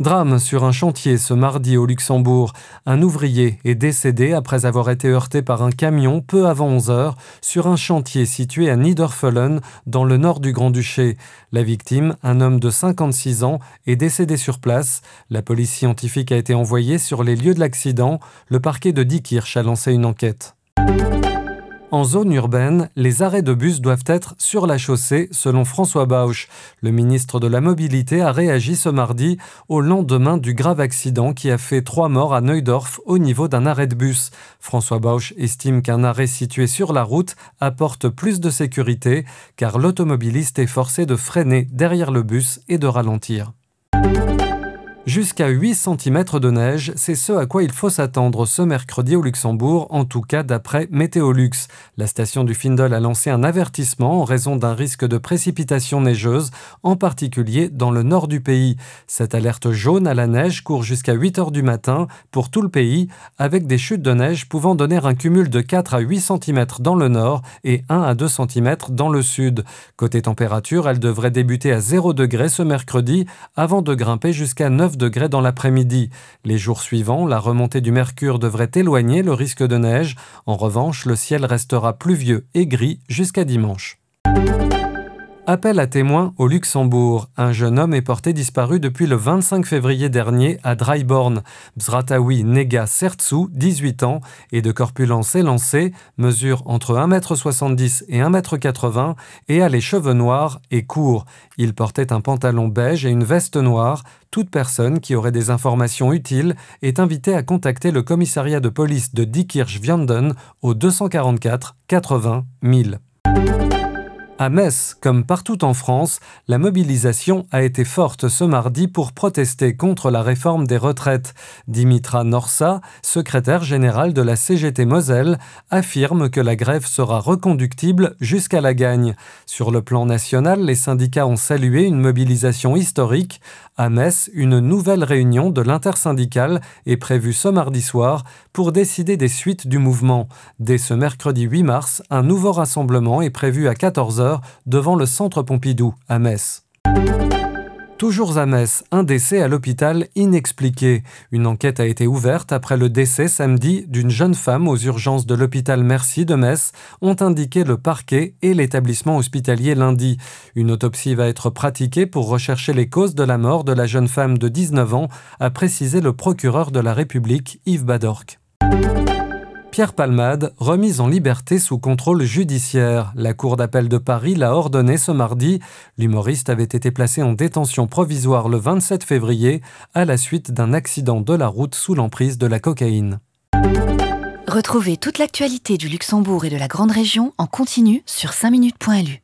Drame sur un chantier ce mardi au Luxembourg. Un ouvrier est décédé après avoir été heurté par un camion peu avant 11 heures sur un chantier situé à Niederföllen dans le nord du Grand-Duché. La victime, un homme de 56 ans, est décédé sur place. La police scientifique a été envoyée sur les lieux de l'accident. Le parquet de Diekirch a lancé une enquête. En zone urbaine, les arrêts de bus doivent être sur la chaussée, selon François Bauch. Le ministre de la Mobilité a réagi ce mardi au lendemain du grave accident qui a fait trois morts à Neudorf au niveau d'un arrêt de bus. François Bauch estime qu'un arrêt situé sur la route apporte plus de sécurité car l'automobiliste est forcé de freiner derrière le bus et de ralentir. Jusqu'à 8 cm de neige, c'est ce à quoi il faut s'attendre ce mercredi au Luxembourg, en tout cas d'après Météolux. La station du Findel a lancé un avertissement en raison d'un risque de précipitation neigeuse, en particulier dans le nord du pays. Cette alerte jaune à la neige court jusqu'à 8 heures du matin pour tout le pays, avec des chutes de neige pouvant donner un cumul de 4 à 8 cm dans le nord et 1 à 2 cm dans le sud. Côté température, elle devrait débuter à 0 degré ce mercredi avant de grimper jusqu'à 9 degrés dans l'après-midi. Les jours suivants, la remontée du mercure devrait éloigner le risque de neige. En revanche, le ciel restera pluvieux et gris jusqu'à dimanche. Appel à témoins au Luxembourg. Un jeune homme est porté disparu depuis le 25 février dernier à Dryborn. Bzratawi Nega Sertsou, 18 ans, et de corpulence élancée, mesure entre 1m70 et 1m80 et a les cheveux noirs et courts. Il portait un pantalon beige et une veste noire. Toute personne qui aurait des informations utiles est invitée à contacter le commissariat de police de Diekirch-Vianden au 244 80 000. À Metz, comme partout en France, la mobilisation a été forte ce mardi pour protester contre la réforme des retraites. Dimitra Norsa, secrétaire général de la CGT Moselle, affirme que la grève sera reconductible jusqu'à la gagne. Sur le plan national, les syndicats ont salué une mobilisation historique. À Metz, une nouvelle réunion de l'intersyndicale est prévue ce mardi soir pour décider des suites du mouvement. Dès ce mercredi 8 mars, un nouveau rassemblement est prévu à 14h devant le centre Pompidou à Metz. Toujours à Metz, un décès à l'hôpital inexpliqué. Une enquête a été ouverte après le décès samedi d'une jeune femme aux urgences de l'hôpital Merci de Metz, ont indiqué le parquet et l'établissement hospitalier lundi. Une autopsie va être pratiquée pour rechercher les causes de la mort de la jeune femme de 19 ans, a précisé le procureur de la République Yves Badorc. Pierre Palmade, remise en liberté sous contrôle judiciaire. La Cour d'appel de Paris l'a ordonné ce mardi. L'humoriste avait été placé en détention provisoire le 27 février à la suite d'un accident de la route sous l'emprise de la cocaïne. Retrouvez toute l'actualité du Luxembourg et de la Grande Région en continu sur 5minutes.lu.